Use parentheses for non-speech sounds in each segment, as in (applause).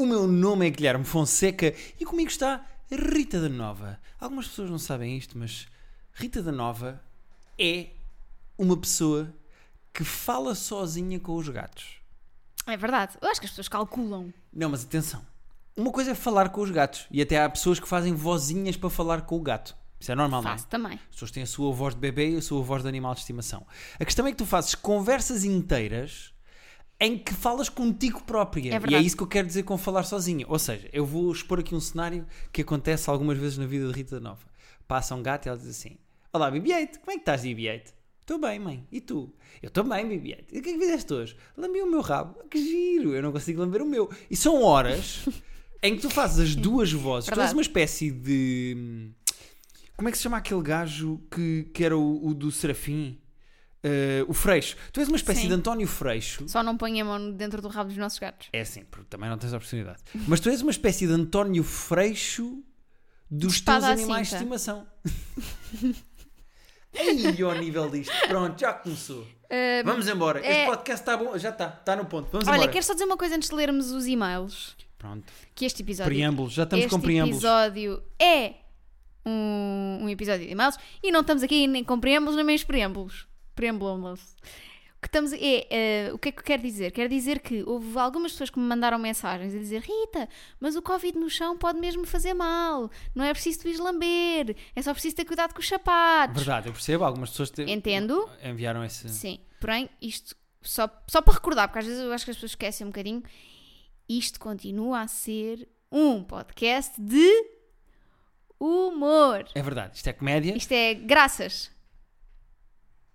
O meu nome é Guilherme Fonseca e comigo está Rita da Nova. Algumas pessoas não sabem isto, mas Rita da Nova é uma pessoa que fala sozinha com os gatos. É verdade. Eu acho que as pessoas calculam. Não, mas atenção. Uma coisa é falar com os gatos e até há pessoas que fazem vozinhas para falar com o gato. Isso é normal, não é? Faço também. As pessoas têm a sua voz de bebê e a sua voz de animal de estimação. A questão é que tu fazes conversas inteiras em que falas contigo própria. É e é verdade. isso que eu quero dizer com falar sozinha. Ou seja, eu vou expor aqui um cenário que acontece algumas vezes na vida de Rita da Nova. Passa um gato e ela diz assim: Olá, BB-8, como é que estás, BB-8? Estou bem, mãe. E tu? Eu estou bem, BB-8. E o que é que fizeste hoje? Lambi o meu rabo. Que giro, eu não consigo lamber o meu. E são horas (laughs) em que tu fazes as duas vozes. Tu és Verdade. uma espécie de. Como é que se chama aquele gajo que, que era o, o do Serafim? Eh, o Freixo. Tu és uma espécie Sim. de António Freixo. Só não põe a mão dentro do rabo dos nossos gatos. É assim, porque também não tens a oportunidade. Mas tu és uma espécie de António Freixo dos espada teus animais de estimação. (laughs) Aí, ao nível disto. Pronto, já começou. Uh, Vamos embora. é- Este podcast está bom. Já está, está no ponto. Vamos olha, embora. quero só dizer uma coisa antes de lermos os e-mails. Pronto. Que este episódio. Preâmbulos. Já estamos este com preâmbulos. episódio é um, um episódio de e-mails e não estamos aqui nem com preâmbulos nem meios preâmbulos. Preâmbulos. O que, estamos, é, eh, o que é que eu quero dizer? Quero dizer que houve algumas pessoas que me mandaram mensagens a dizer Rita, mas o Covid no chão pode mesmo fazer mal. Não é preciso tu ires lamber. É só preciso ter cuidado com os sapatos. Verdade, eu percebo. Algumas pessoas te- Entendo. enviaram esse. Sim, porém, isto só, só para recordar, porque às vezes eu acho que as pessoas esquecem um bocadinho, isto continua a ser um podcast de humor. É verdade. Isto é comédia. Isto é graças.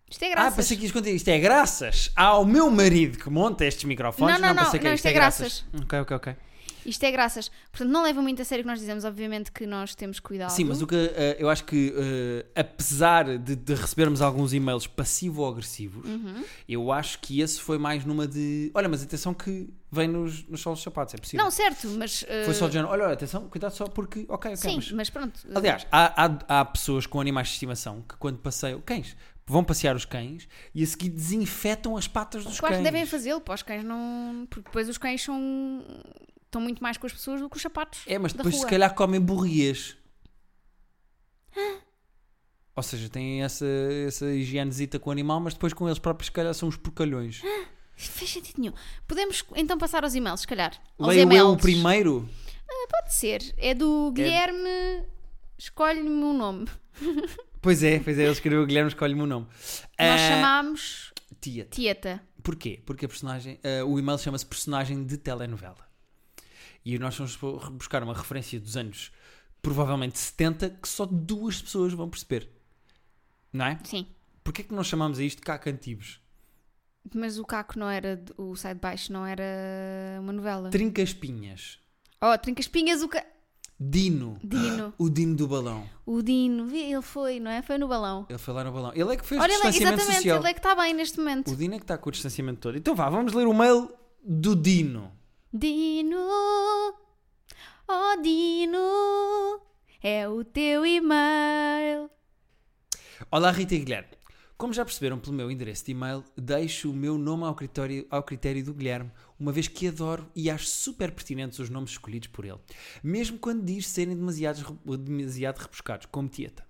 Isto é Ah, graças. pensei que ias contar. Isto é graças ao meu marido que monta estes microfones. Não, não, não, pensei que não, é- isto é graças. Ok, ok, ok. Isto é graças. Portanto, não leva muito a sério o que nós dizemos, obviamente que nós temos cuidado. Sim, mas o que eh, eu acho que, eh, apesar de, de recebermos alguns e-mails passivo-agressivos, Uhum. eu acho que esse foi mais numa de. Olha, mas atenção que vem nos, nos solos sapatos, é possível. Não, certo, mas. uh, Foi só de género. Olha, olha, atenção, cuidado só porque. Ok, ok. Sim, mas- mas pronto. uh, Aliás, há, há, há pessoas com animais de estimação que, quando passeiam. Cães. Vão passear os cães e a seguir desinfetam as patas dos Claro cães. devem fazê-lo, para os cães não. Porque depois os cães são. estão muito mais com as pessoas do que os sapatos. É, mas depois se rua. calhar comem burrias. Ou seja, têm essa, essa higienezita com o animal, mas depois com eles próprios se calhar são uns porcalhões. Isto faz sentido nenhum. Podemos então passar aos e-mails, se calhar. Aos Leio eu o primeiro. Pode ser. É do Guilherme. Escolhe-me um nome. (laughs) Pois é, pois é, ele escreveu o Guilherme, escolhe-me o nome. Nós Ah, chamámos Tia. Tieta. Porquê? Porque a personagem, ah, o e-mail chama-se personagem de telenovela. E nós vamos buscar uma referência dos anos, provavelmente 70, que só duas pessoas vão perceber. Não é? Sim. Porquê que nós chamamos a isto Caca Antibes? Mas o Caco não era. O Sai de Baixo não era uma novela. Trincaspinhas. Oh, Trincas-Pinhas, o. Ca... Dino. Dino. O Dino do balão. O Dino. Ele foi, não é? Foi no balão. Ele foi lá no balão. Ele é que fez o Olha, distanciamento exatamente. social. Ele é que está bem neste momento. O Dino é que está com o distanciamento todo. Então vá, vamos ler o mail do Dino. Dino. Oh, Dino. É o teu e-mail. Olá Rita e Guilherme. Como já perceberam pelo meu endereço de e-mail, deixo o meu nome ao critério, ao critério do Guilherme, uma vez que adoro e acho super pertinentes os nomes escolhidos por ele, mesmo quando diz serem demasiado, demasiado rebuscados, como Tieta.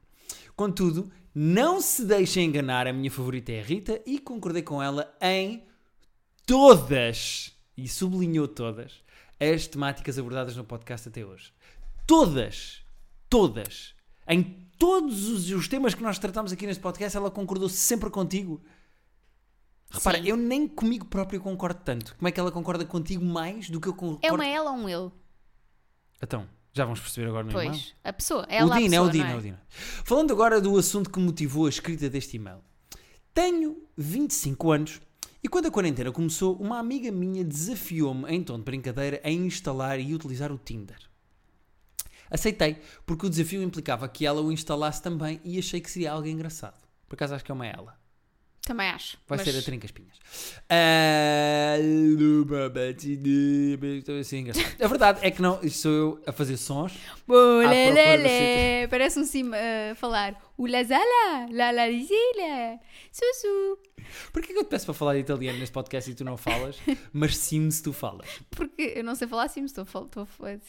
Contudo, não se deixem enganar, a minha favorita é a Rita e concordei com ela em todas, e sublinhou todas, as temáticas abordadas no podcast até hoje. Todas! Todas! Em todos os, os temas que nós tratamos aqui neste podcast, ela concordou sempre contigo. Repara, Sim. eu nem comigo próprio concordo tanto. Como é que ela concorda contigo mais do que eu concordo? É uma ela ou um ele? Então, já vamos perceber agora no e-mail. Pois. A pessoa. O Ela a Dino, é o Dino, é o Dino. Falando agora do assunto que motivou a escrita deste e-mail. Tenho 25 anos e quando a quarentena começou, uma amiga minha desafiou-me, em tom de brincadeira, a instalar e utilizar o Tinder. Aceitei, porque o desafio implicava que ela o instalasse também e achei que seria algo engraçado. Por acaso acho que é uma ela. Também acho. Vai mas- ser a Trinca Espinhas. Estou assim. A verdade é que não, isto sou eu a fazer sons. Bolelele, Parece um sim a falar. O lazala, la la zila, susu. Porquê que eu te peço para falar italiano neste podcast e tu não falas, mas sim se tu falas? Porque eu não sei falar mas estou a falar.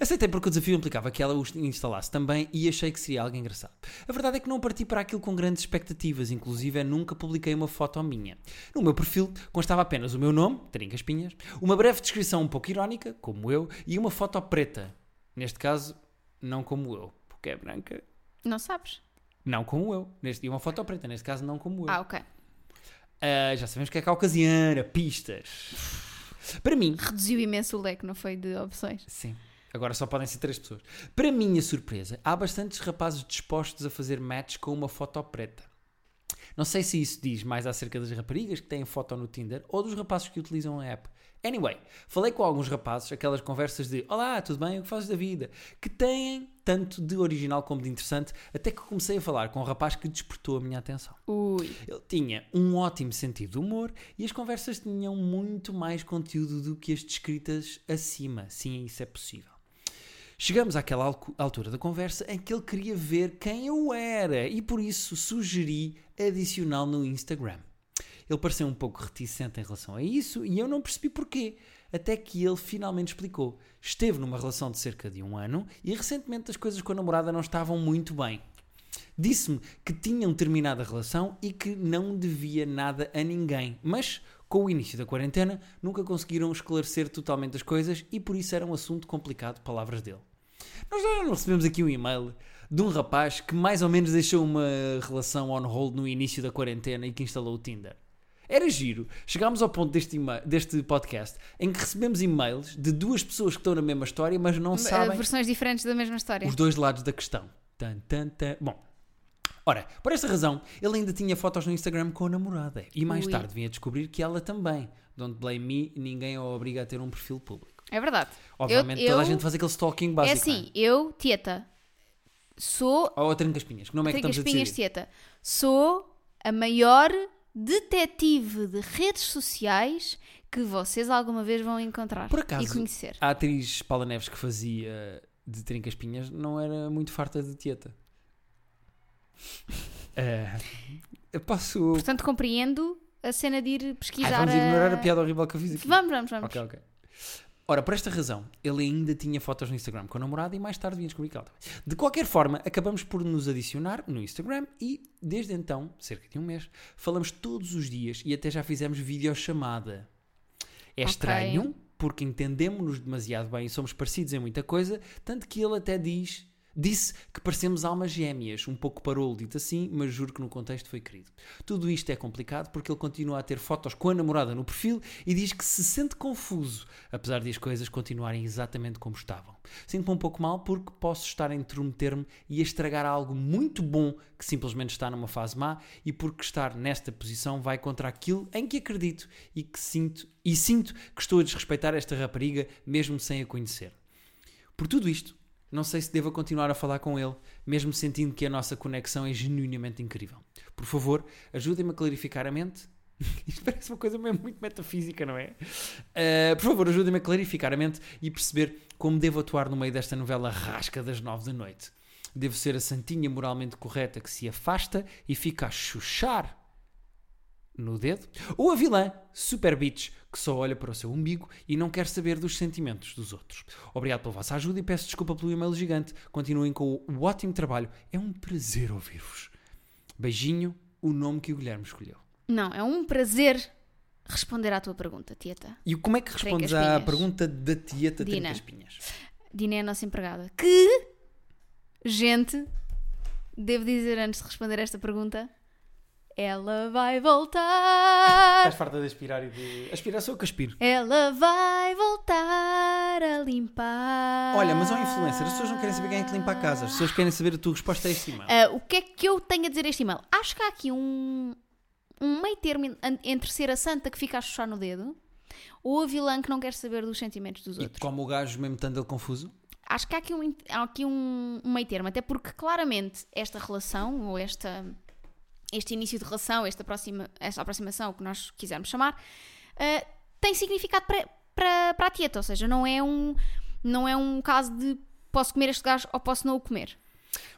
Aceitei porque o desafio implicava que ela os instalasse também e achei que seria algo engraçado. A verdade é que não parti para aquilo com grandes expectativas, inclusive nunca publiquei uma foto minha. No meu perfil constava apenas o meu nome, Trinca Espinhas, uma breve descrição um pouco irónica, como eu, e uma foto preta. Neste caso, não como eu, porque é branca. Não sabes? Não como eu. Neste, e uma foto preta, neste caso, não como eu. Ah, ok. Ah, já sabemos que é caucasiana, pistas. Para mim, Reduziu imenso o leque, não foi? De opções. Sim. Agora só podem ser três pessoas. Para minha surpresa, há bastantes rapazes dispostos a fazer match com uma foto preta. Não sei se isso diz mais acerca das raparigas que têm foto no Tinder ou dos rapazes que utilizam a app. Anyway, falei com alguns rapazes, aquelas conversas de Olá, tudo bem? O que fazes da vida? Que têm tanto de original como de interessante, até que comecei a falar com um rapaz que despertou a minha atenção. Ui. Ele tinha um ótimo sentido de humor e as conversas tinham muito mais conteúdo do que as descritas acima. Sim, isso é possível. Chegamos àquela altura da conversa em que ele queria ver quem eu era e por isso sugeri adicional no Instagram. Ele pareceu um pouco reticente em relação a isso e eu não percebi porquê. Até que ele finalmente explicou. Esteve numa relação de cerca de um ano e recentemente as coisas com a namorada não estavam muito bem. Disse-me que tinham terminado a relação e que não devia nada a ninguém, mas com o início da quarentena nunca conseguiram esclarecer totalmente as coisas e por isso era um assunto complicado, palavras dele. Nós já não recebemos aqui um e-mail de um rapaz que mais ou menos deixou uma relação on hold no início da quarentena e que instalou o Tinder. Era giro. Chegámos ao ponto deste, deste podcast em que recebemos e-mails de duas pessoas que estão na mesma história, mas não Uh, sabem Versões diferentes da mesma história. os dois lados da questão. Tan, tan, tan. Bom, ora, por esta razão, ele ainda tinha fotos no Instagram com a namorada. E mais Ui. tarde vinha descobrir que ela também. Don't blame me, ninguém a obriga a ter um perfil público. É verdade. Obviamente, eu, toda a eu- gente faz aquele stalking É básico. assim, eu, Tieta, sou. é? Ou a Trincaspinhas, que nome é que estamos a Pinhas decidir? Tieta. Sou a maior detetive de redes sociais que vocês alguma vez vão encontrar Por acaso, e conhecer. a atriz Paula Neves que fazia de Trincaspinhas não era muito farta de tieta. Eh, eu posso. Portanto, compreendo a cena de ir Ai, pesquisar. vamos a- ignorar a piada horrível que eu fiz aqui. Vamos, vamos, vamos. Ok, ok. Ora, por esta razão, ele ainda tinha fotos no Instagram com a namorada e mais tarde vinha descobrir que ela também. De qualquer forma, acabamos por nos adicionar no Instagram e, desde então, cerca de um mês, falamos todos os dias e até já fizemos videochamada. É Ok. estranho, porque entendemos-nos demasiado bem e somos parecidos em muita coisa, tanto que ele até diz... Disse que parecemos almas gêmeas, um pouco parolo dito assim, mas juro que no contexto foi querido. Tudo isto é complicado porque ele continua a ter fotos com a namorada no perfil e diz que se sente confuso, apesar de as coisas continuarem exatamente como estavam. Sinto-me um pouco mal porque posso estar a intrometer-me e a estragar algo muito bom que simplesmente está numa fase má e porque estar nesta posição vai contra aquilo em que acredito e que sinto e sinto que estou a desrespeitar esta rapariga mesmo sem a conhecer. Por tudo isto, não sei se devo continuar a falar com ele, mesmo sentindo que a nossa conexão é genuinamente incrível. Por favor, ajudem-me a clarificar a mente. (laughs) Isto parece uma coisa mesmo muito metafísica, não é? Uh, por favor, ajudem-me a clarificar a mente e perceber como devo atuar no meio desta novela rasca das nove da noite. Devo ser a santinha moralmente correta que se afasta e fica a chuchar no dedo? Ou a vilã, super bitch, que só olha para o seu umbigo e não quer saber dos sentimentos dos outros? Obrigado pela vossa ajuda e peço desculpa pelo e-mail gigante. Continuem com o ótimo trabalho. É um prazer ouvir-vos. Beijinho, o nome que o Guilherme escolheu. Não, é um prazer responder à tua pergunta, Tieta. E como é que respondes à pergunta da tieta Dina. Trincas-Pinhas? Dina é a nossa empregada. Que, gente, devo dizer antes de responder esta pergunta, ela vai voltar. Estás farta de aspirar e de... Aspirar sou eu que aspiro. Ela vai voltar a limpar. Olha, mas ao influencer, as pessoas não querem saber quem é que limpa a casa. As pessoas querem saber a tua resposta a este e-mail. Ah, o que é que eu tenho a dizer a este e-mail? Acho que há aqui um, um meio termo en- entre ser a santa que fica a chuchar no dedo ou a vilã que não quer saber dos sentimentos dos E outros. como o gajo mesmo estando ele confuso, Acho que há aqui, um, há aqui um, um meio termo, até porque claramente esta relação ou esta, este início de relação, esta, aproxima, esta aproximação, o que nós quisermos chamar, uh, tem significado para, para, para a tieta, ou seja, não é, um, não é um caso de posso comer este gajo ou posso não o comer.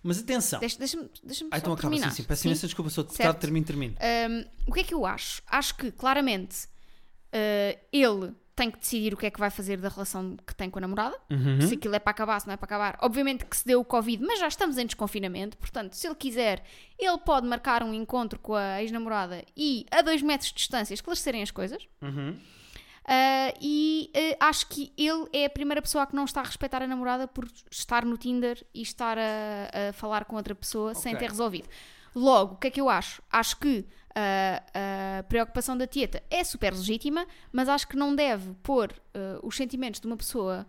Mas atenção. Deixa- Deixa-me deixa Ah, então acaba terminar. sim. Peço imensa desculpa, sou deputado, termino, termino. Um, o que é que eu acho? Acho que claramente uh, ele tem que decidir o que é que vai fazer da relação que tem com a namorada. Uhum. Se aquilo é para acabar, se não é para acabar. Obviamente que se deu o Covid, mas já estamos em desconfinamento. Portanto, se ele quiser, ele pode marcar um encontro com a ex-namorada e a dois metros de distância esclarecerem as coisas. Uhum. Uh, e uh, acho que ele é a primeira pessoa que não está a respeitar a namorada por estar no Tinder e estar a, a falar com outra pessoa sem Ok. ter resolvido. Logo, o que é que eu acho? Acho que uh, a preocupação da tieta é super legítima, mas acho que não deve pôr uh, os sentimentos de uma pessoa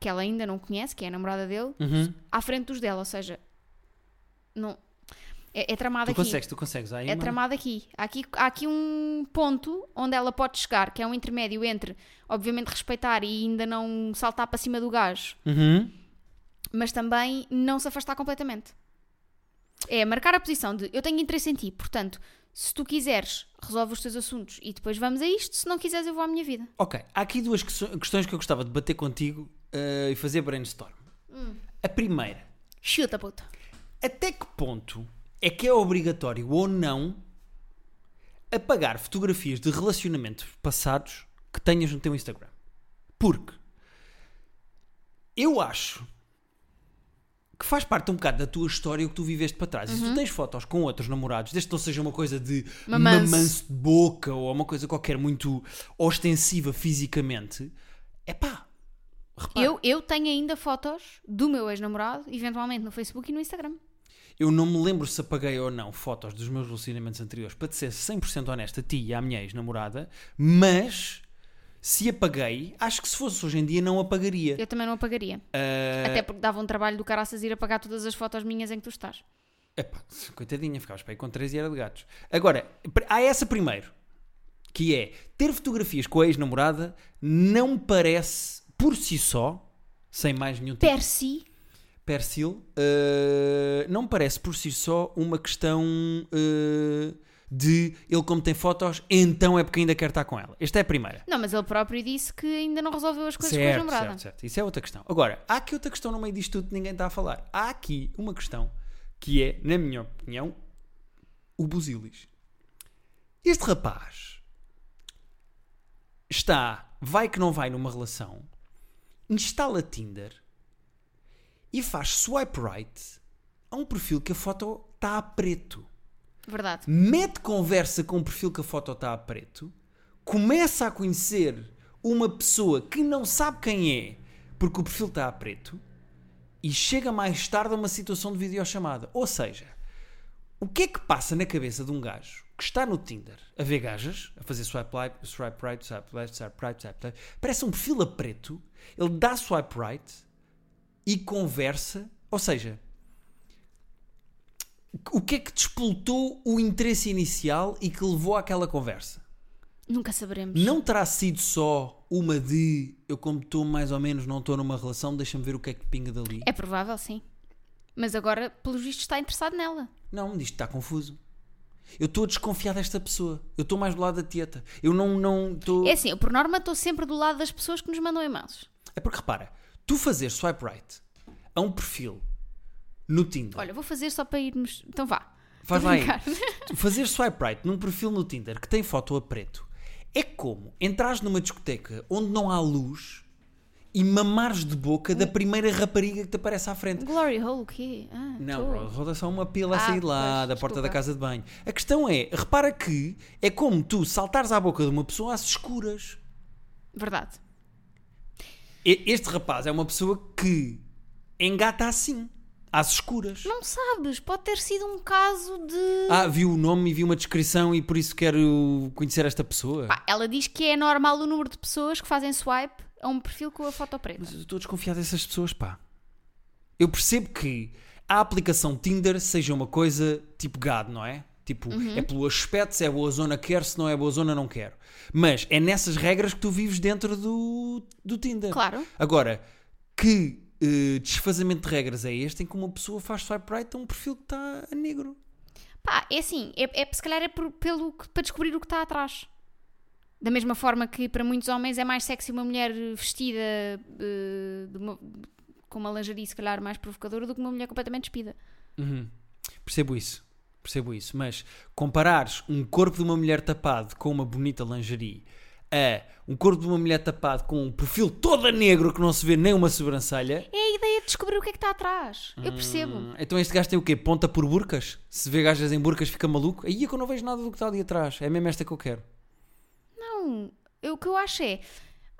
que ela ainda não conhece, que é a namorada dele, Uhum. à frente dos dela. Ou seja, não, é, é tramado Tu aqui. consegues, tu consegues. Aí É uma- tramado aqui. Há, aqui. há aqui um ponto onde ela pode chegar, que é um intermédio entre, obviamente, respeitar e ainda não saltar para cima do gajo, Uhum. mas também não se afastar completamente. É marcar a posição de eu tenho interesse em ti, portanto, se tu quiseres, resolve os teus assuntos e depois vamos a isto, se não quiseres, eu vou à minha vida. Ok, há aqui duas questões que eu gostava de bater contigo eh, e fazer brainstorm. Hum. A primeira, Chuta, puta. até que ponto é que é obrigatório ou não apagar fotografias de relacionamentos passados que tenhas no teu Instagram? Porque eu acho que faz parte um bocado da tua história o que tu viveste para trás. E se tu tens fotos com outros namorados, desde que não seja uma coisa de Mamanço. mamanço de boca ou uma coisa qualquer muito ostensiva fisicamente, é pá. Eu, eu tenho ainda fotos do meu ex-namorado, eventualmente no Facebook e no Instagram. Eu não me lembro se apaguei ou não fotos dos meus relacionamentos anteriores, para te ser 100% honesta, a ti e à minha ex-namorada, mas se apaguei, acho que se fosse hoje em dia não apagaria. Eu também não apagaria. Ah, Até porque dava um trabalho do caraças ir apagar todas as fotos minhas em que tu estás. epá, coitadinha, ficavas para aí com 13 e era de gatos. Agora, há essa primeiro, que é ter fotografias com a ex-namorada não parece, por si só, sem mais nenhum tipo Per si, Persil, uh, não parece por si só uma questão uh, de ele, como tem fotos, então é porque ainda quer estar com ela. Esta é a primeira. Não, mas ele próprio disse que ainda não resolveu as coisas com a certo, namorada. certo, certo. Isso é outra questão. Agora, há aqui outra questão no meio disto tudo que ninguém está a falar. Há aqui uma questão que é, na minha opinião, o busilis. Este rapaz está, vai que não vai numa relação, instala Tinder e faz swipe right a um perfil que a foto está a preto. Verdade. Mete conversa com um perfil que a foto está a preto, começa a conhecer uma pessoa que não sabe quem é porque o perfil está a preto e chega mais tarde a uma situação de videochamada. Ou seja, o que é que passa na cabeça de um gajo que está no Tinder a ver gajas, a fazer swipe swipe right, swipe left, swipe right, swipe left, parece um perfil a preto, ele dá swipe right e conversa, ou seja, o que é que despoltou o interesse inicial e que levou àquela conversa? Nunca saberemos. Não terá sido só uma de eu, como estou mais ou menos, não estou numa relação, deixa-me ver o que é que pinga dali. É provável, sim. Mas agora, pelos vistos, está interessado nela. Não, disto está confuso. Eu estou a desconfiar desta pessoa. Eu estou mais do lado da tieta. Eu não não estou. É assim, eu por norma estou sempre do lado das pessoas que nos mandam e-mails. É porque repara, tu fazer swipe right a um perfil no Tinder. Olha, vou fazer só para irmos. Então vá. Faz lá aí. (laughs) Fazer swipe right num perfil no Tinder que tem foto a preto é como entrares numa discoteca onde não há luz e mamares de boca da primeira rapariga que te aparece à frente. Glory hole, o quê? Ah, Não, bro, roda só uma pila a Ah, sair de lá, pois, da porta da desculpa. casa de banho. A questão é, repara que é como tu saltares à boca de uma pessoa às escuras. Verdade. Este rapaz é uma pessoa que engata assim, às escuras. Não sabes, pode ter sido um caso de. Ah, viu o nome e viu uma descrição e por isso quero conhecer esta pessoa. Pá, ela diz que é normal o número de pessoas que fazem swipe a um perfil com a foto preta. Mas eu estou desconfiado dessas pessoas, pá. Eu percebo que a aplicação Tinder seja uma coisa tipo gado, não é? Tipo, Uhum. é pelo aspecto, se é boa zona quero, se não é boa zona não quero. Mas é nessas regras que tu vives dentro do, do Tinder. Claro. Agora, que eh, desfazamento de regras é este em que uma pessoa faz swipe right a um perfil que está a negro? Pá, é assim, é, é se calhar é por- pelo, para descobrir o que está atrás. Da mesma forma que para muitos homens é mais sexy uma mulher vestida de uma- com uma lingerie se calhar mais provocadora do que uma mulher completamente despida. Uhum. Percebo isso. Percebo isso. Mas comparares um corpo de uma mulher tapado com uma bonita lingerie a um corpo de uma mulher tapado com um perfil todo a negro que não se vê nem uma sobrancelha. É a ideia de descobrir o que é que está atrás. Eu percebo. Hum, então este gajo tem o quê? Ponta por burcas? Se vê gajas em burcas fica maluco? Aí é que eu não vejo nada do que está ali atrás. É mesmo esta que eu quero. Não, eu- o que eu acho é,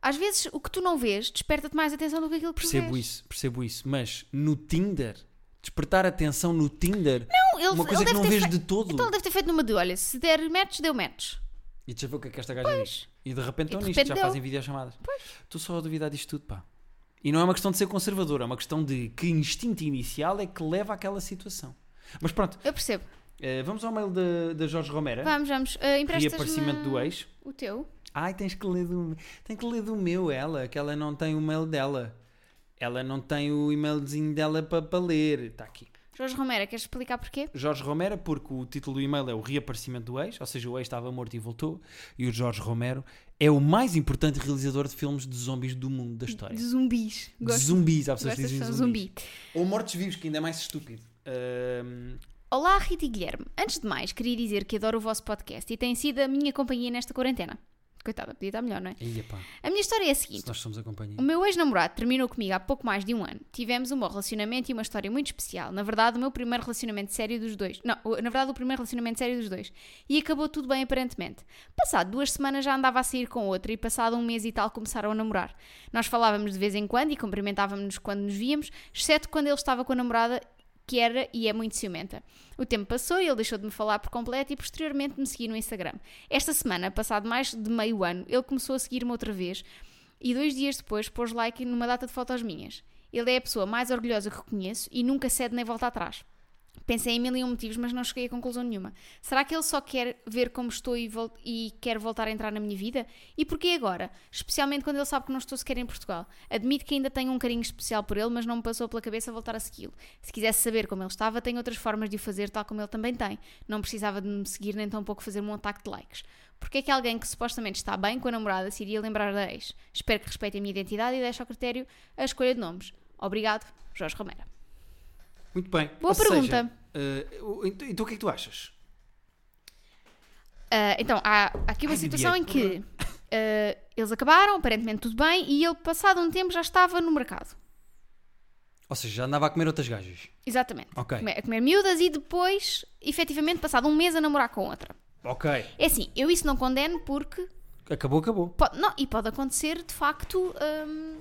às vezes o que tu não vês desperta-te mais atenção do que aquilo que tu Percebo vês. isso, percebo isso. Mas no Tinder, despertar atenção no Tinder, Não, ele, uma coisa ele que não vês fe- de todo. Então ele deve ter feito numa de, olha, se der match, deu match. E deixa ver o que é que esta gaja diz. E de repente estão nisto, já deu. fazem videochamadas. Estou só a duvidar disto tudo, pá. E não é uma questão de ser conservador, é uma questão de que instinto inicial é que leva àquela situação. Mas pronto, Eu percebo. eh, vamos ao mail da Jorge Romero. Vamos, vamos. Uh, Reaparecimento do ex. O teu? Ai, tens que ler do, tem que ler do meu, ela, que ela não tem o mail dela. Ela não tem o e-mailzinho dela para ler. Está aqui. Jorge Romero, queres explicar porquê? Jorge Romero, porque o título do e-mail é o reaparecimento do ex, ou seja, o ex estava morto e voltou, e o Jorge Romero é o mais importante realizador de filmes de zombies do mundo da história. De zumbis. De Gosto, zumbis, há pessoas que dizem de zumbis. zumbi. Ou mortos-vivos, que ainda é mais estúpido. Ahm, Olá, Rita e Guilherme. Antes de mais, queria dizer que adoro o vosso podcast e tem sido a minha companhia nesta quarentena. Coitada, podia estar melhor, não é? Ia A minha história é a se seguinte. nós somos a companhia. O meu ex-namorado terminou comigo há pouco mais de um ano. Tivemos um bom relacionamento e uma história muito especial. Na verdade, o meu primeiro relacionamento sério dos dois. Não, na verdade, o primeiro relacionamento sério dos dois. E acabou tudo bem, aparentemente. Passado duas semanas já andava a sair com outra e passado um mês e tal começaram a namorar. Nós falávamos de vez em quando e cumprimentávamos-nos quando nos víamos, exceto quando ele estava com a namorada que era e é muito ciumenta. O tempo passou e ele deixou de me falar por completo e posteriormente me seguiu no Instagram. Esta semana, passado mais de meio ano, ele começou a seguir-me outra vez e dois dias depois pôs like numa data de fotos minhas. Ele é a pessoa mais orgulhosa que conheço e nunca cede nem volta atrás. Pensei em mil e um motivos, mas não cheguei a conclusão nenhuma. Será que ele só quer ver como estou e, vol- e quer voltar a entrar na minha vida? E porquê agora? Especialmente quando ele sabe que não estou sequer em Portugal. Admito que ainda tenho um carinho especial por ele, mas não me passou pela cabeça voltar a segui-lo. Se quisesse saber como ele estava, tem outras formas de o fazer, tal como ele também tem. Não precisava de me seguir nem tão pouco fazer-me um ataque de likes. Porquê é que alguém que supostamente está bem com a namorada se iria lembrar da ex? Espero que respeite a minha identidade e deixe ao critério a escolha de nomes. Obrigado, Jorge Romero. Muito bem. Boa Ou seja, pergunta. eh, o- então, então o que é que tu achas? Ah, então, há, aqui uma Ai, situação em que ah, eles acabaram, aparentemente tudo bem, e ele, passado um tempo, já estava no mercado. Ou seja, já andava a comer outras gajas. Exatamente. Ok. A comer, miúdas e depois, efetivamente, passado um mês a namorar com outra. Ok. É assim, eu isso não condeno porque. Acabou, acabou. Pode, não, e pode acontecer, de facto. hum,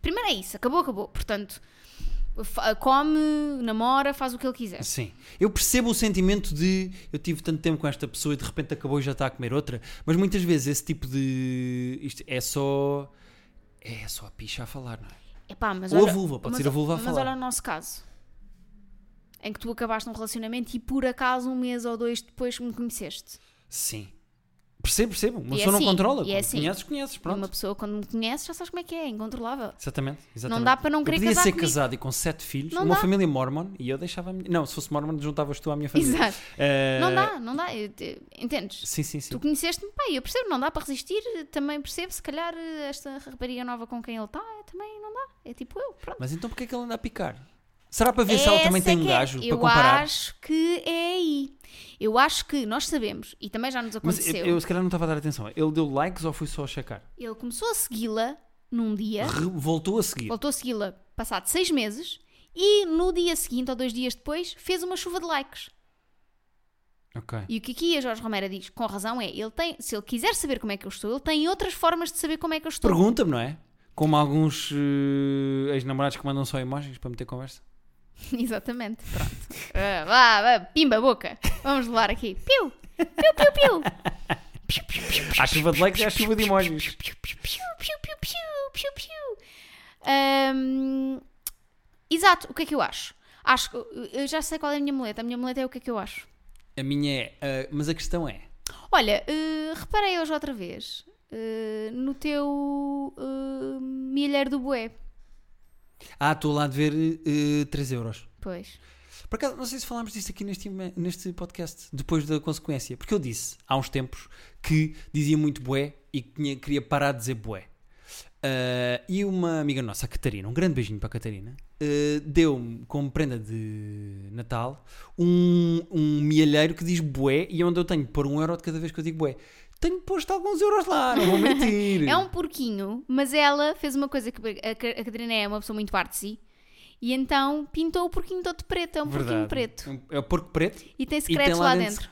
primeiro é isso, acabou, acabou. Portanto, come, namora, faz o que ele quiser. Sim. Eu percebo o sentimento de eu tive tanto tempo com esta pessoa e de repente acabou e já está a comer outra, mas muitas vezes esse tipo de. Isto é só. É só a picha a falar, não é? Epá, mas Ou a olha- vulva, pode mas- ser a vulva a Mas falar. olha o nosso caso. Em que tu acabaste um relacionamento e por acaso um mês ou dois depois me conheceste. Sim. Percebo, percebo. Uma E é pessoa assim, não controla. e é assim. conheces, conheces. Pronto. Uma pessoa quando me conhece já sabes como é que é, é incontrolável. Exatamente, exatamente. Não dá para não eu querer podia casar ser comigo. casado e com sete filhos, Não uma dá. família mormon, e eu deixava a minha... Não, se fosse mormon, juntavas tu à minha família. Exato. Eh, Não dá, não dá. eu te- Entendes? Sim, sim, sim. Tu conheceste-me, pá, eu percebo, não dá para resistir. Também percebo, se calhar, esta rapariga nova com quem ele está, também não dá. É tipo eu, pronto. Mas então porquê é que ele anda a picar? Será para ver se ela também Essa tem um é. gajo Eu para comparar? acho que é aí. Eu acho que nós sabemos, e também já nos Mas aconteceu. eu, eu se calhar não estava a dar atenção. Ele deu likes ou foi só a checar? Ele começou a segui-la num dia, Re- voltou a seguir. voltou a segui-la passado seis meses, e no dia seguinte, ou dois dias depois, fez uma chuva de likes. Ok. E o que aqui a Jorge Romero diz, com razão, é: ele tem, se ele quiser saber como é que eu estou, ele tem outras formas de saber como é que eu estou. Pergunta-me, não é? Como alguns eh, ex-namorados que mandam só emojis para meter conversa. Exatamente, pronto. Ah, vá, vá, pimba boca. Vamos levar aqui. Piu! Piu, piu, piu! Há chuva de likes e há chuva de emojis. piu, piu, piu, piu, piu, piu. Ahm, exato, o que é que eu acho? Acho que eu já sei qual é a minha muleta. A minha muleta é o que é que eu acho. A minha é. eh, mas a questão é. Olha, eh, reparei hoje outra vez eh, no teu uh, milheiro do bué. Ah, estou lá de ver 3 euros. Pois. Por acaso, não sei se falámos disso aqui neste, neste podcast, depois da consequência. Porque eu disse, há uns tempos, que dizia muito bué e que tinha- queria parar de dizer bué. Ah, e uma amiga nossa, a Catarina, um grande beijinho para a Catarina, ah, deu-me como prenda de Natal um, um mielheiro que diz bué e onde eu tenho pôr um euro de cada vez que eu digo bué. Tenho posto alguns euros lá, não vou mentir. (laughs) É um porquinho, mas ela fez uma coisa que a, Ca- a Catarina é uma pessoa muito artsy. E então pintou o porquinho todo preto, é um porquinho Verdade. preto. É o porco preto E tem tem secretos lá lá dentro- dentro.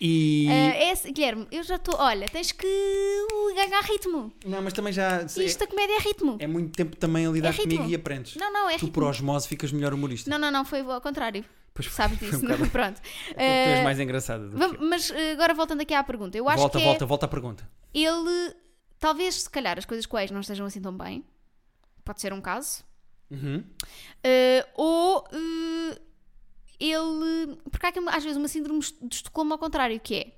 e. Ah, é Guilherme, eu já estou. Olha, tens que uh, ganhar ritmo. Não, mas também já. Isto a comédia é ritmo. É muito tempo também a lidar É comigo e aprendes. Não, não, é tu, ritmo. por osmose, ficas melhor humorista. Não, não, não, foi ao contrário. Pois Sabes foi disso, um não? bocado- Pronto. Tu és Ah, mais engraçada do que eu. mas ah, agora voltando aqui à pergunta, eu acho Volta, que volta, é, volta à pergunta. ele, talvez se calhar as coisas com o ex não estejam assim tão bem, pode ser um caso, Uhum. Uh, ou uh, ele. Porque há aqui às vezes uma síndrome de Estocolmo ao contrário, que é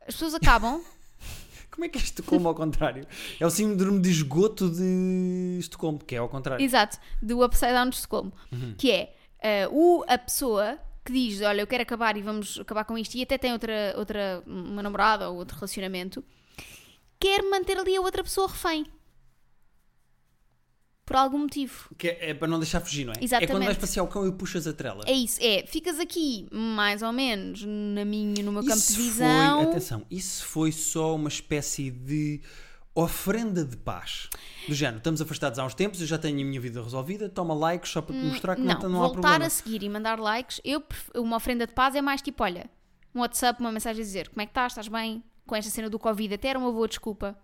as pessoas acabam. (laughs) Como é que é Estocolmo ao contrário? É o síndrome de esgoto de Estocolmo, que é ao contrário. exato, do upside down de Estocolmo, que é uh, o, a pessoa que diz: Olha, eu quero acabar e vamos acabar com isto, e até tem outra, outra uma namorada ou outro relacionamento, quer manter ali a outra pessoa refém. Por algum motivo. Que é, é para não deixar fugir, não é? É Exatamente. quando vais passear o cão e puxas a trela. É isso, é. Ficas aqui, mais ou menos, na minha, no meu campo de Isso visão. Foi, atenção, isso foi só uma espécie de ofrenda de paz. Do género, estamos afastados há uns tempos, eu já tenho a minha vida resolvida, toma likes só para te mostrar que não, Hum, Não, não, há voltar problema. a seguir e mandar likes, eu uma ofrenda de paz é mais tipo, olha, um WhatsApp, uma mensagem a dizer como é que estás, estás bem? Com esta cena do Covid até era uma boa desculpa.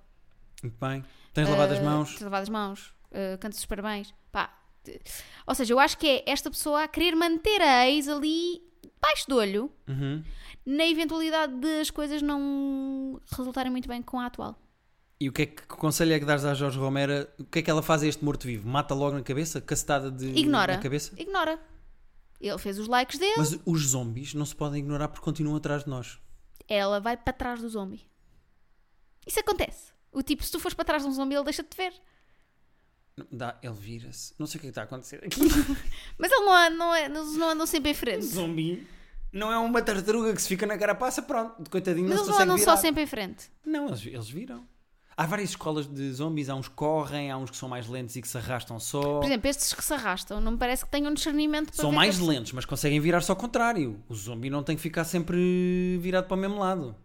Muito bem. Tens lavado as Uh, mãos. Tens lavado as mãos, uh, cantas os parabéns. Pá. Ou seja, eu acho que é esta pessoa a querer manter a ex ali baixo de olho Uhum. na eventualidade de as coisas não resultarem muito bem com a atual. E o que é que, que conselho é que dás à Jorge Romero? O que é que ela faz a este morto-vivo? Mata logo na cabeça? Cacetada de, Ignora. na cabeça? Ignora. Ele fez os likes dele, Mas os zombies não se podem ignorar porque continuam atrás de nós. ela vai para trás do zombie. Isso acontece. O tipo, se tu fores para trás de um zombie, ele deixa-te ver. Não, Dá, ele vira-se. Não sei o que é que está a acontecer aqui. (laughs) Mas ele não, é- não, é, eles não andam sempre em frente. Zombi não é uma tartaruga que se fica na carapaça, pronto, coitadinho, Mas não eles se não consegue andam só sempre em frente. Não, eles, eles viram. Há várias escolas de zombies, há uns que correm, há uns que são mais lentos e que se arrastam só. Por exemplo, estes que se arrastam, não me parece que tenham discernimento para São ver mais que- lentos, mas conseguem virar-se ao contrário. O zombie não tem que ficar sempre virado para o mesmo lado.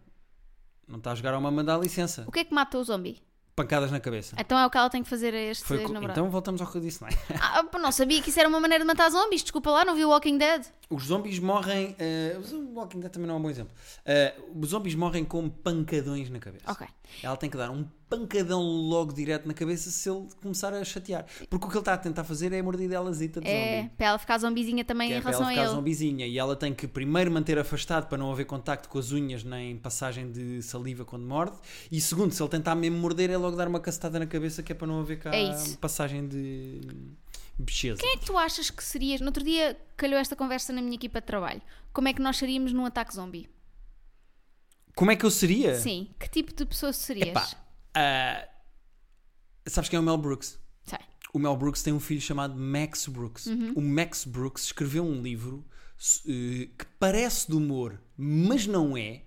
Não está a jogar a uma mandar licença. O que é que mata o zombie? Pancadas na cabeça. Então é o que ela tem que fazer a este Foi co- namorado. então voltamos ao que eu disse, não é? (laughs) Ah, não sabia que isso era uma maneira de matar zombies. Desculpa lá, não vi o Walking Dead. Os zombies morrem. eh, o Walking Dead também não é um bom exemplo. Eh, os zombies morrem com pancadões na cabeça. Ok. Ela tem que dar um pancadão logo direto na cabeça se ele começar a chatear. Porque o que ele está a tentar fazer é a mordidelazita de É, zombie. para ela ficar zombizinha também Que em é para relação ela a ficar ele. zombizinha. E ela tem que primeiro manter afastado para não haver contacto com as unhas nem passagem de saliva quando morde. E segundo, se ele tentar mesmo morder, é logo dar uma cacetada na cabeça que é para não haver cá É passagem de bicheza. Quem é que tu achas que serias? No outro dia calhou esta conversa na minha equipa de trabalho. Como é que nós seríamos num ataque zombie? Como é que eu seria? Sim. Que tipo de pessoa serias? Epá, ah, sabes quem é o Mel Brooks? Sei. O Mel Brooks tem um filho chamado Max Brooks. Uhum. O Max Brooks escreveu um livro eh, que parece de humor, mas não é,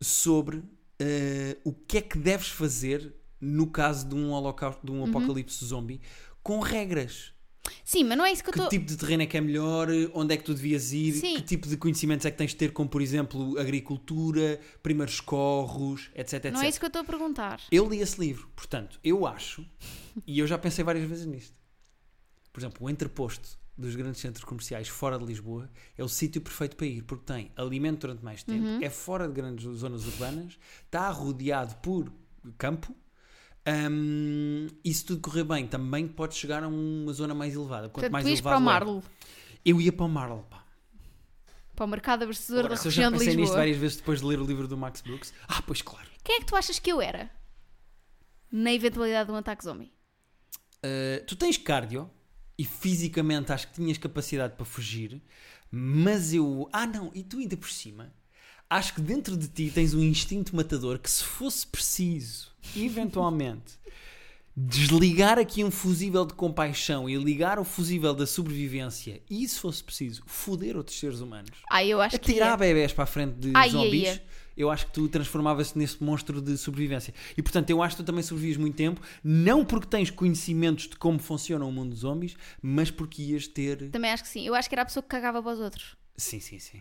sobre eh, o que é que deves fazer no caso de um holocausto, de Uhum. um apocalipse zombie, com regras. Sim, mas não é isso que eu Que estou. tipo de terreno é que é melhor? Onde é que tu devias ir? Sim. Que tipo de conhecimentos é que tens de ter, como por exemplo agricultura, primeiros corros, etc, etc. Não é isso que eu estou a perguntar. Eu li esse livro, portanto, eu acho, e eu já pensei várias vezes nisto. Por exemplo, o entreposto dos grandes centros comerciais fora de Lisboa é o sítio perfeito para ir, porque tem alimento durante mais tempo, Uhum. é fora de grandes zonas urbanas, está rodeado por campo. Hum, e se tudo correr bem, também pode chegar a uma zona mais elevada. Quanto Portanto, mais tu ias para o é. Marlo, Eu ia para o Marl, pá. para o mercado abastecedor da se eu já região de pensei nisto Lisboa. várias vezes depois de ler o livro do Max Brooks. Ah, pois claro. Quem é que tu achas que eu era? Na eventualidade de um ataque zombie. Uh, tu tens cardio e fisicamente acho que tinhas capacidade para fugir, mas eu. Ah, não, e tu ainda por cima. Acho que dentro de ti tens um instinto matador que, se fosse preciso, eventualmente, desligar aqui um fusível de compaixão e ligar o fusível da sobrevivência e, se fosse preciso, foder outros seres humanos, Ah, eu acho que. atirar ia. bebés para a frente de Ah, ia, zombies, ia. eu acho que tu transformavas-te nesse monstro de sobrevivência. E portanto, eu acho que tu também sobrevives muito tempo, não porque tens conhecimentos de como funciona o mundo dos zombies, mas porque ias ter. Também acho que sim. Eu acho que era a pessoa que cagava para os outros. Sim, sim, sim.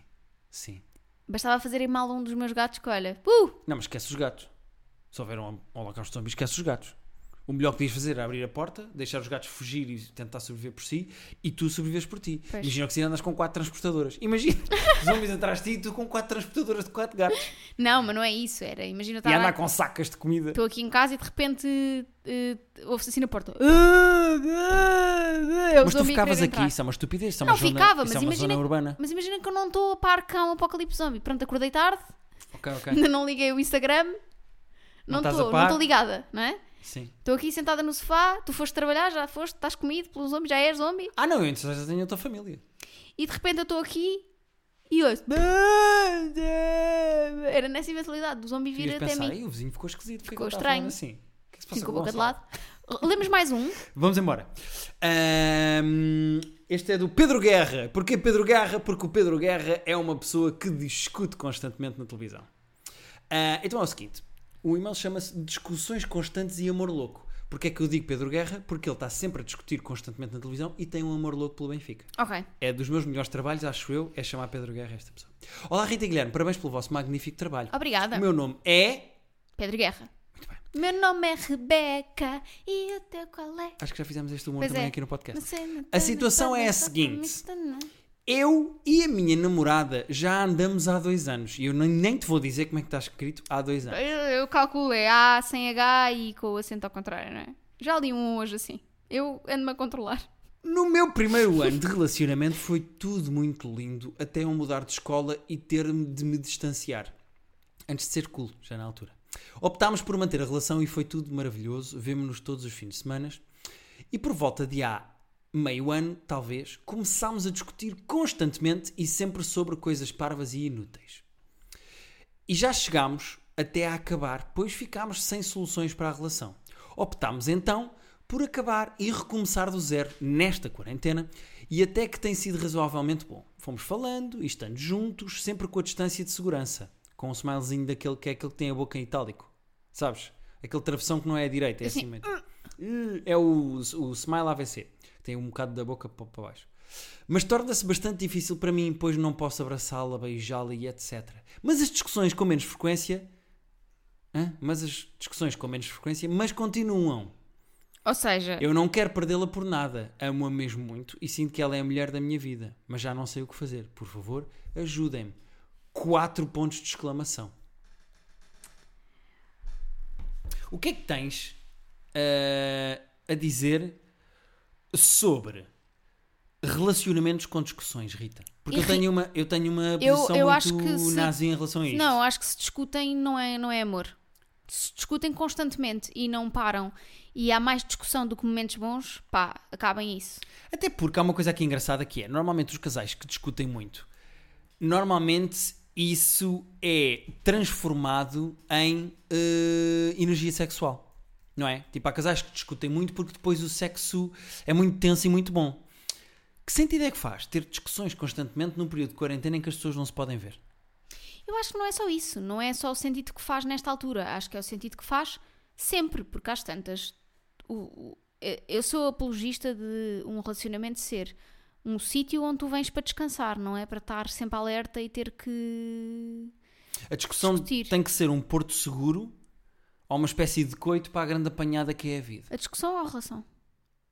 Sim. Bastava fazerem mal a um dos meus gatos que olha. Uh! Não, mas esquece os gatos. Se houver um holocausto zombies, esquece os gatos. O melhor que podias fazer era abrir a porta, deixar os gatos fugir e tentar sobreviver por si, e tu sobrevives por ti. Pois. Imagina que se andas com quatro transportadoras. Imagina, (laughs) zombies atrás de ti e tu com quatro transportadoras de quatro gatos. Não, mas não é isso. Era, imagina, E estar andar com sacas de comida. Estou aqui em casa e de repente uh, ouve-se assim na porta. É o Mas tu zombi ficavas aqui, entrar. isso é uma estupidez. Isso é Não, uma zona, ficava, mas é uma imagina- zona urbana. Mas imagina que eu não estou a par cá um apocalipse zombie. Pronto, acordei tarde, Ok, ok. (laughs) ainda não liguei o Instagram, Não estou, não estou ligada, não é? Sim. Estou aqui sentada no sofá, tu foste trabalhar, já foste, estás comido pelo zombie, já és zombie. Ah, não, eu então já tenho a tua família. E de repente eu estou aqui e ouço. Era nessa eventualidade do zombie vir até pensar, mim. "Ei, o vizinho ficou esquisito. Ficou estranho. Assim. O que é que se passa Fico a com o boca de lado. Lemos mais um? Vamos embora. Ahm, este é do Pedro Guerra. Porquê Pedro Guerra? Porque o Pedro Guerra é uma pessoa que discute constantemente na televisão. Ah, então é o seguinte: o e-mail chama-se Discussões Constantes e Amor Louco. Porquê é que eu digo Pedro Guerra? Porque ele está sempre a discutir constantemente na televisão e tem um amor louco pelo Benfica. Ok. É dos meus melhores trabalhos, acho eu, é chamar Pedro Guerra esta pessoa. Olá Rita e Guilherme, parabéns pelo vosso magnífico trabalho. Obrigada. O meu nome é. Pedro Guerra. Muito bem. Meu nome é Rebeca e o teu qual é? Acho que já fizemos este humor Pois também é. aqui no podcast. Não sei, não A situação é a seguinte. Eu e a minha namorada já andamos há dois anos. E eu nem, nem te vou dizer como é que está escrito há dois anos. Eu, eu calculo, é A sem H e com o acento ao contrário, não é? Já li um hoje assim. Eu ando-me a controlar. No meu primeiro ano de relacionamento foi tudo muito lindo até eu mudar de escola e ter de me distanciar. Antes de ser cool, já na altura. Optámos por manter a relação e foi tudo maravilhoso. Vemo-nos todos os fins de semana. E por volta de há meio ano, talvez, começámos a discutir constantemente e sempre sobre coisas parvas e inúteis. E já chegámos até a acabar, pois ficámos sem soluções para a relação. Optámos então por acabar e recomeçar do zero nesta quarentena e até que tem sido razoavelmente bom. Fomos falando e estando juntos, sempre com a distância de segurança, com um smilezinho daquele que é aquele que tem a boca em itálico. Sabes? Aquele travessão que não é a direita, é assim mesmo. É o, o smile AVC. Tem um bocado da boca para baixo. Mas torna-se bastante difícil para mim, pois não posso abraçá-la, beijá-la e etc. Mas as discussões com menos frequência. Hã? Mas as discussões com menos frequência, mas continuam. Ou seja, Eu não quero perdê-la por nada. Amo-a mesmo muito e sinto que ela é a mulher da minha vida. Mas já não sei o que fazer. Por favor, ajudem-me. Quatro pontos de exclamação. O que é que tens eh, a dizer sobre relacionamentos com discussões, Rita? Porque eu tenho uma, eu tenho uma Eu- posição eu muito acho que se- nazi em relação a isto. não, acho que se discutem não é, não é amor. Se discutem constantemente e não param e há mais discussão do que momentos bons, pá, acabem isso. Até porque há uma coisa aqui engraçada que é, normalmente os casais que discutem muito, normalmente isso é transformado em eh, energia sexual. Não é? Tipo, há casais que discutem muito porque depois o sexo é muito tenso e muito bom. Que sentido é que faz ter discussões constantemente num período de quarentena em que as pessoas não se podem ver? Eu acho que não é só isso, não é só o sentido que faz nesta altura, acho que é o sentido que faz sempre, porque às tantas. o- o- eu sou apologista de um relacionamento ser um sítio onde tu vens para descansar, não é para estar sempre alerta e ter que. A discussão Discutir. tem que ser um porto seguro ou uma espécie de coito para a grande apanhada que é a vida. A discussão ou a relação?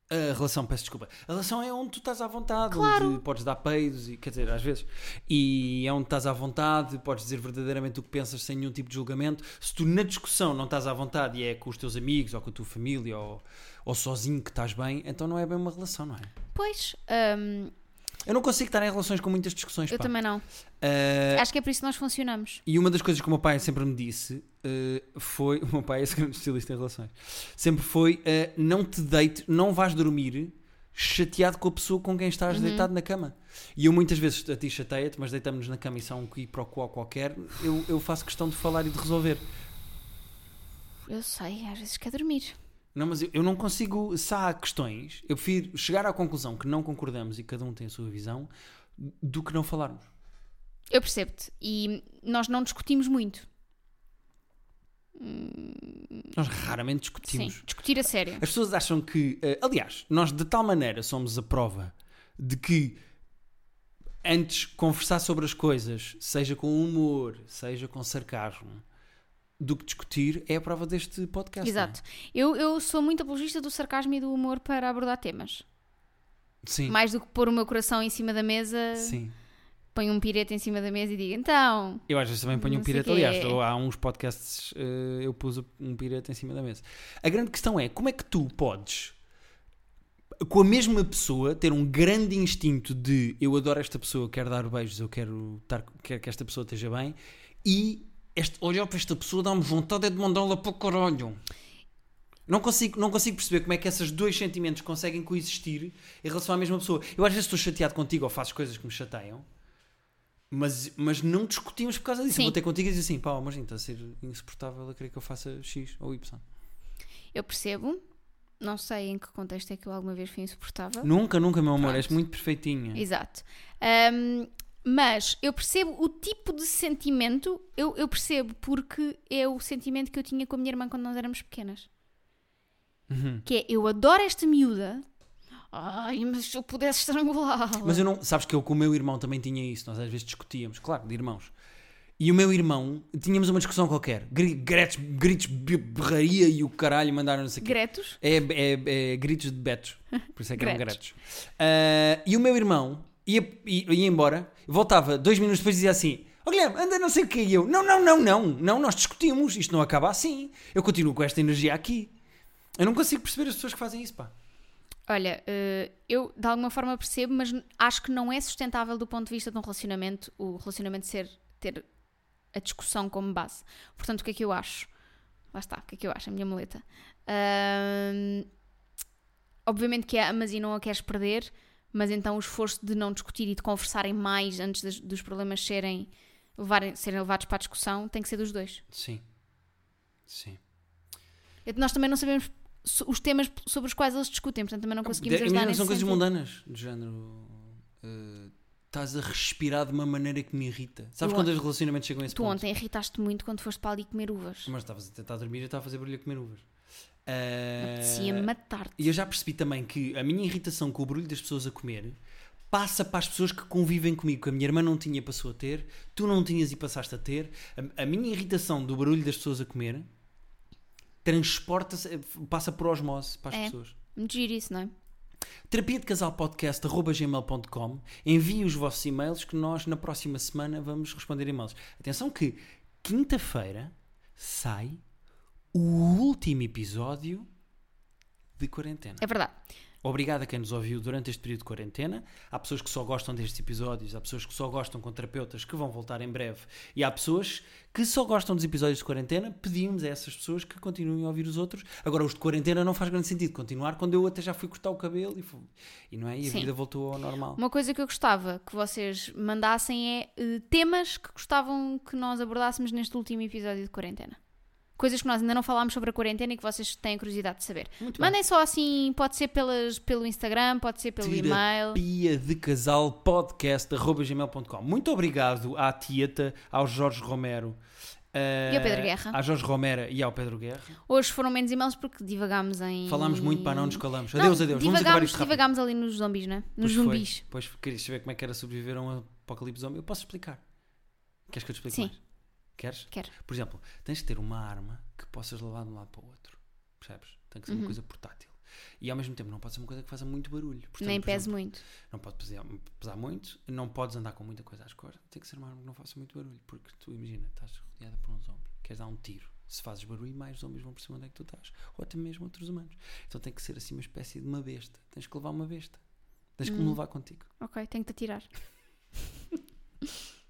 A relação, peço desculpa. A relação é onde tu estás à vontade, Claro. onde podes dar peidos, e, quer dizer, às vezes. E é onde estás à vontade, podes dizer verdadeiramente o que pensas sem nenhum tipo de julgamento. Se tu na discussão não estás à vontade e é com os teus amigos, ou com a tua família, ou, ou sozinho que estás bem, então não é bem uma relação, não é? Pois, hum, Eu não consigo estar em relações com muitas discussões. eu pá. também não. Ah, Acho que é por isso que nós funcionamos. E uma das coisas que o meu pai sempre me disse eh, foi: (laughs) o meu pai é esse grande estilista em relações, sempre foi: eh, não te deite, não vais dormir chateado com a pessoa com quem estás Uhum. deitado na cama. E eu muitas vezes a ti chateia-te, mas deitamos-nos na cama e são um qui pro quo qualquer. Eu, eu faço questão de falar e de resolver. Eu sei, às vezes quer dormir. Não, mas eu, eu não consigo. Se há questões, eu prefiro chegar à conclusão que não concordamos e cada um tem a sua visão do que não falarmos. Eu percebo-te. E nós não discutimos muito. Nós raramente discutimos. Sim, discutir a sério. As pessoas acham que. eh, aliás, nós de tal maneira somos a prova de que antes conversar sobre as coisas, seja com humor, seja com sarcasmo, do que discutir, é a prova deste podcast. Exato. Eu, eu sou muito apologista do sarcasmo e do humor para abordar temas. é? Sim. Mais do que pôr o meu coração em cima da mesa, Sim. ponho um pirete em cima da mesa e digo, então, Eu às vezes também ponho um quê. Aliás, há uns podcasts eh, eu pus um pirete em cima da mesa. A grande questão é como é que tu podes, com a mesma pessoa, ter um grande instinto de eu adoro esta pessoa, quero dar beijos, eu quero, estar, quero que esta pessoa esteja bem, e este, olhar para esta pessoa dá-me vontade é de mandá-la para o caralho. Não consigo, não consigo perceber como é que esses dois sentimentos conseguem coexistir em relação à mesma pessoa. Eu às vezes estou chateado contigo ou faço coisas que me chateiam, mas, mas não discutimos por causa disso. Sim. Eu vou ter contigo e dizer assim, pá, mas está a ser insuportável a querer que eu faça X ou Y. eu percebo. Não sei em que contexto é que eu alguma vez fui insuportável. Nunca, nunca, meu amor, Pronto. és muito perfeitinha. Exato. Ahm, mas eu percebo o tipo de sentimento, eu, eu percebo porque é o sentimento que eu tinha com a minha irmã quando nós éramos pequenas. Uhum. Que é, eu adoro esta miúda. Ai, mas se eu pudesse estrangulá-la. Mas eu não, sabes que eu com o meu irmão também tinha isso, nós às vezes discutíamos, claro, de irmãos. E o meu irmão, tínhamos uma discussão qualquer, gri- gritos, gritos de berraria e o caralho mandaram não. Gretos? É, é, é gritos de betos. Por isso é que eram Gretos. Ah, e o meu irmão ia, ia, ia embora, voltava dois minutos depois e dizia assim: Ó Guilherme, anda não sei o que. E eu: Não, não, não, não, não, nós discutimos, isto não acaba assim. Eu continuo com esta energia aqui. Eu não consigo perceber as pessoas que fazem isso, pá. Olha, eh, eu de alguma forma percebo, mas acho que não é sustentável do ponto de vista de um relacionamento, o relacionamento ser, ter a discussão como base. Portanto, o que é que eu acho? Lá está, o que é que eu acho? A minha muleta. Ahm, obviamente que amas e não a queres perder, mas então o esforço de não discutir e de conversarem mais antes das- dos problemas serem, levarem, serem levados para a discussão tem que ser dos dois. Sim. Sim. É Nós também não sabemos os temas sobre os quais eles discutem, portanto também não conseguimos De- ajudar nesse são coisas sentido. mundanas, do género. eh, Estás a respirar de uma maneira que me irrita. Sabes Tu quando os relacionamentos chegam a esse Tu ponto? ontem irritaste muito quando foste para ali comer uvas. Mas estavas a tentar dormir e estava a fazer barulho a comer uvas. Eh, Apetecia matar-te. E eu já percebi também que a minha irritação com o barulho das pessoas a comer passa para as pessoas que convivem comigo. Que a minha irmã não tinha e passou a ter, tu não tinhas e passaste a ter. A, a minha irritação do barulho das pessoas a comer transporta-se, passa por osmose para as É. pessoas. Muito giro isso, não é? Terapia de Casal Podcast gmail.com envie os vossos e-mails que nós na próxima semana vamos responder e-mails. Atenção que quinta-feira sai o último episódio de quarentena. É verdade. Obrigado a quem nos ouviu durante este período de quarentena. Há pessoas que só gostam destes episódios, há pessoas que só gostam com terapeutas que vão voltar em breve, e há pessoas que só gostam dos episódios de quarentena. Pedimos a essas pessoas que continuem a ouvir os outros. Agora, os de quarentena não faz grande sentido continuar quando eu até já fui cortar o cabelo e, fu- e não é? E a Sim. vida voltou ao normal. Uma coisa que eu gostava que vocês mandassem é eh, temas que gostavam que nós abordássemos neste último episódio de quarentena. Coisas que nós ainda não falámos sobre a quarentena e que vocês têm curiosidade de saber. Muito bem. Mandem só assim, pode ser pelas, pelo Instagram, pode ser pelo e-mail. Terapia de Casal Podcast gmail.com. Muito obrigado à Tieta, ao Jorge Romero. E ao Pedro Guerra. À Jorge Romero e ao Pedro Guerra. Hoje foram menos e-mails porque divagámos em. Falámos muito para não nos calamos. Não, Adeus, adeus. Vamos divagámos, divagámos ali nos zombies, né? Nos Pois foi. zumbis. Pois querias saber como é que era sobreviver a um apocalipse zombie? Eu posso explicar. Queres que eu te explique Sim. mais? Queres? Quero. Por exemplo, tens de ter uma arma que possas levar de um lado para o outro. Percebes? Tem que ser uma Uhum. coisa portátil. E ao mesmo tempo não pode ser uma coisa que faça muito barulho. Portanto, Nem pese muito. Não pode pesar, pesar muito, não podes andar com muita coisa às costas. Tem que ser uma arma que não faça muito barulho. Porque tu imagina, estás rodeada por um zombie, queres dar um tiro. Se fazes barulho, mais zombies vão perceber onde é que tu estás. Ou até mesmo outros humanos. Então tem que ser assim uma espécie de uma besta. Tens que levar uma besta. Tens que me Hum. levar contigo. Ok, tenho que te atirar. (laughs)